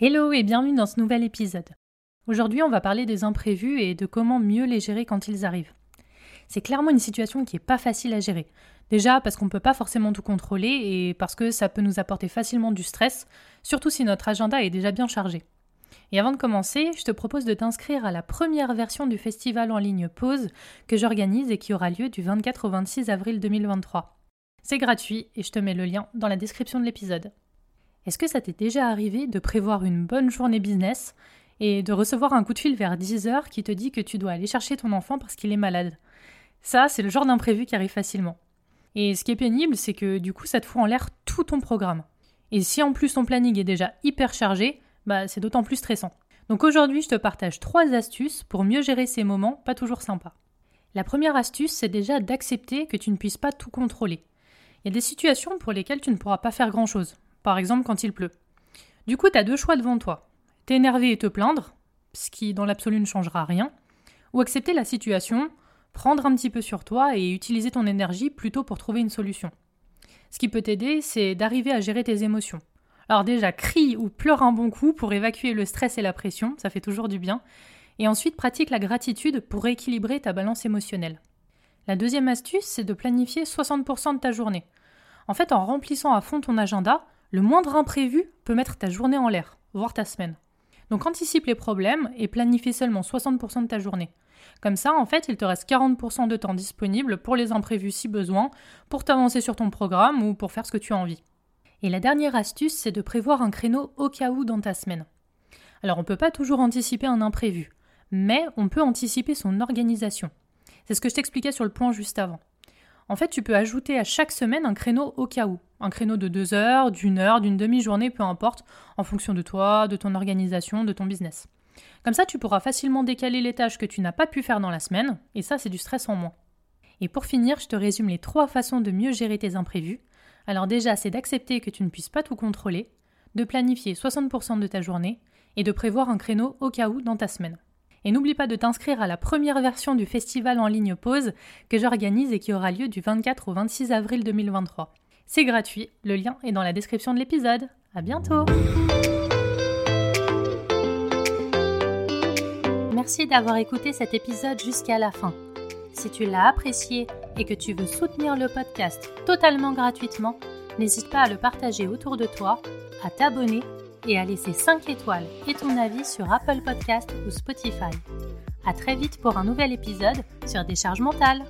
Hello et bienvenue dans ce nouvel épisode. Aujourd'hui, on va parler des imprévus et de comment mieux les gérer quand ils arrivent. C'est clairement une situation qui n'est pas facile à gérer. Déjà parce qu'on ne peut pas forcément tout contrôler et parce que ça peut nous apporter facilement du stress, surtout si notre agenda est déjà bien chargé. Et avant de commencer, je te propose de t'inscrire à la première version du festival en ligne Pause que j'organise et qui aura lieu du 24 au 26 avril 2023. C'est gratuit et je te mets le lien dans la description de l'épisode. Est-ce que ça t'est déjà arrivé de prévoir une bonne journée business et de recevoir un coup de fil vers 10h qui te dit que tu dois aller chercher ton enfant parce qu'il est malade? Ça, c'est le genre d'imprévu qui arrive facilement. Et ce qui est pénible, c'est que du coup, ça te fout en l'air tout ton programme. Et si en plus ton planning est déjà hyper chargé, bah c'est d'autant plus stressant. Donc aujourd'hui, je te partage trois astuces pour mieux gérer ces moments pas toujours sympas. La première astuce, c'est déjà d'accepter que tu ne puisses pas tout contrôler. Il y a des situations pour lesquelles tu ne pourras pas faire grand-chose par exemple quand il pleut. Du coup, tu as deux choix devant toi. T'énerver et te plaindre, ce qui dans l'absolu ne changera rien, ou accepter la situation, prendre un petit peu sur toi et utiliser ton énergie plutôt pour trouver une solution. Ce qui peut t'aider, c'est d'arriver à gérer tes émotions. Alors déjà, crie ou pleure un bon coup pour évacuer le stress et la pression, ça fait toujours du bien. Et ensuite, pratique la gratitude pour rééquilibrer ta balance émotionnelle. La deuxième astuce, c'est de planifier 60% de ta journée. En fait, en remplissant à fond ton agenda, le moindre imprévu peut mettre ta journée en l'air, voire ta semaine. Donc anticipe les problèmes et planifie seulement 60% de ta journée. Comme ça, en fait, il te reste 40% de temps disponible pour les imprévus si besoin, pour t'avancer sur ton programme ou pour faire ce que tu as envie. Et la dernière astuce, c'est de prévoir un créneau au cas où dans ta semaine. Alors on ne peut pas toujours anticiper un imprévu, mais on peut anticiper son organisation. C'est ce que je t'expliquais sur le point juste avant. En fait, tu peux ajouter à chaque semaine un créneau au cas où. Un créneau de deux heures, d'une heure, d'une demi-journée, peu importe, en fonction de toi, de ton organisation, de ton business. Comme ça, tu pourras facilement décaler les tâches que tu n'as pas pu faire dans la semaine, et ça, c'est du stress en moins. Et pour finir, je te résume les trois façons de mieux gérer tes imprévus. Alors déjà, c'est d'accepter que tu ne puisses pas tout contrôler, de planifier 60% de ta journée, et de prévoir un créneau au cas où dans ta semaine. Et n'oublie pas de t'inscrire à la première version du festival en ligne Pause que j'organise et qui aura lieu du 24 au 26 avril 2023. C'est gratuit, le lien est dans la description de l'épisode. À bientôt Merci d'avoir écouté cet épisode jusqu'à la fin. Si tu l'as apprécié et que tu veux soutenir le podcast totalement gratuitement, n'hésite pas à le partager autour de toi, à t'abonner et à laisser 5 étoiles et ton avis sur Apple Podcast ou Spotify. À très vite pour un nouvel épisode sur Décharge mentale.